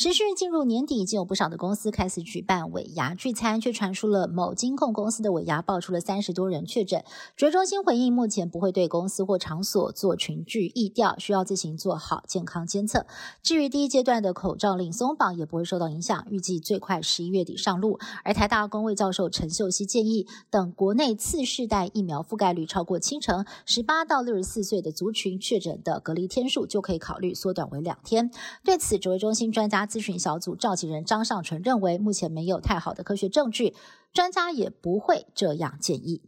持续进入年底，已经有不少的公司开始举办尾牙聚餐，却传出了某金控公司的尾牙爆出了三十多人确诊。指挥中心回应，目前不会对公司或场所做群聚疫调，需要自行做好健康监测。至于第一阶段的口罩令松绑，也不会受到影响，预计最快十一月底上路。而台大公卫教授陈秀熙建议，等国内次世代疫苗覆盖率超过七成，十八到六十四岁的族群。确诊的隔离天数就可以考虑缩短为两天。对此，指挥中心专家咨询小组召集人张尚纯认为，目前没有太好的科学证据，专家也不会这样建议。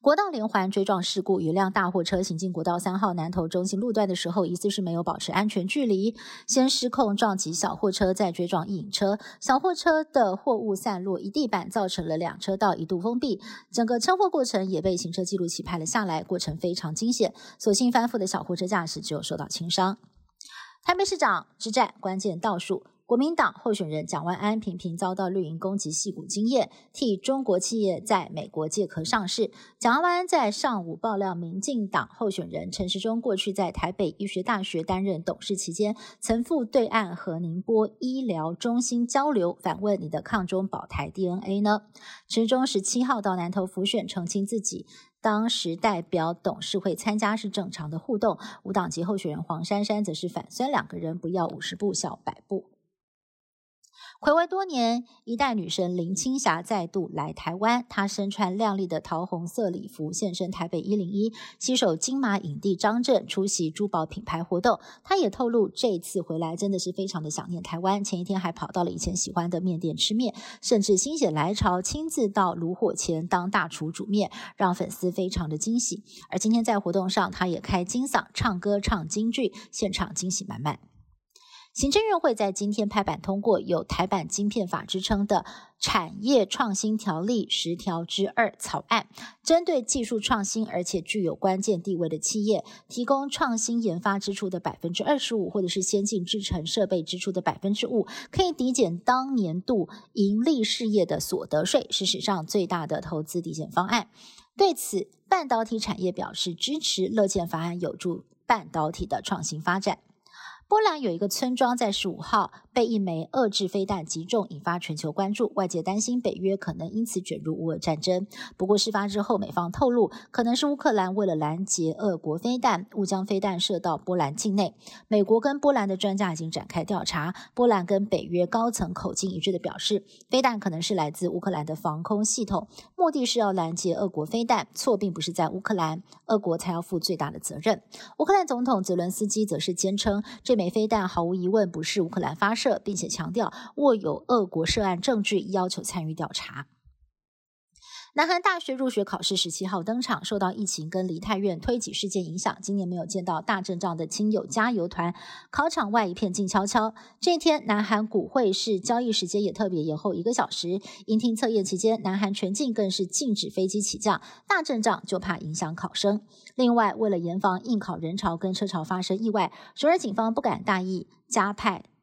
国道连环追撞事故，一辆大货车行进国道三号南投中心路段的时候，疑似是没有保持安全距离，先失控撞击小货车，再追撞引车，小货车的货物散落一地板，造成了两车道一度封闭。整个车祸过程也被行车记录器拍了下来，过程非常惊险。所幸翻覆的小货车驾驶只有受到轻伤。台北市长之战关键倒数。国民党候选人蒋万安频频遭到绿营攻击，戏骨经验替中国企业在美国借壳上市。蒋万安在上午爆料，民进党候选人陈时中过去在台北医学大学担任董事期间，曾赴对岸和宁波医疗中心交流，反问你的抗中保台 DNA 呢？陈时中十七号到南投浮选澄清自己。当时代表董事会参加是正常的互动。无党籍候选人黄珊珊则是反酸两个人不要五十步笑百步。暌违多年，一代女神林青霞再度来台湾。她身穿亮丽的桃红色礼服，现身台北一零一，携手金马影帝张震出席珠宝品牌活动。她也透露，这次回来真的是非常的想念台湾。前一天还跑到了以前喜欢的面店吃面，甚至心血来潮亲自到炉火前当大厨煮面，让粉丝非常的惊喜。而今天在活动上，她也开金嗓唱歌唱京剧，现场惊喜满满。行政院会在今天拍板通过有“台版晶片法”之称的产业创新条例十条之二草案，针对技术创新而且具有关键地位的企业，提供创新研发支出的百分之二十五，或者是先进制程设备支出的百分之五，可以抵减当年度盈利事业的所得税，是史上最大的投资抵减方案。对此，半导体产业表示支持，乐见法案有助半导体的创新发展。波兰有一个村庄在十五号被一枚遏制飞弹击中，引发全球关注。外界担心北约可能因此卷入乌俄战争。不过事发之后，美方透露，可能是乌克兰为了拦截俄国飞弹，误将飞弹射到波兰境内。美国跟波兰的专家已经展开调查。波兰跟北约高层口径一致的表示，飞弹可能是来自乌克兰的防空系统，目的是要拦截俄国飞弹。错并不是在乌克兰，俄国才要负最大的责任。乌克兰总统泽伦斯基则是坚称这。枚飞弹毫无疑问不是乌克兰发射，并且强调握有俄国涉案证据，要求参与调查。南韩大学入学考试十七号登场，受到疫情跟梨泰院推挤事件影响，今年没有见到大阵仗的亲友加油团。考场外一片静悄悄。这天，南韩股会市交易时间也特别延后一个小时。迎听测验期间，南韩全境更是禁止飞机起降，大阵仗就怕影响考生。另外，为了严防应考人潮跟车潮发生意外，首尔警方不敢大意，加派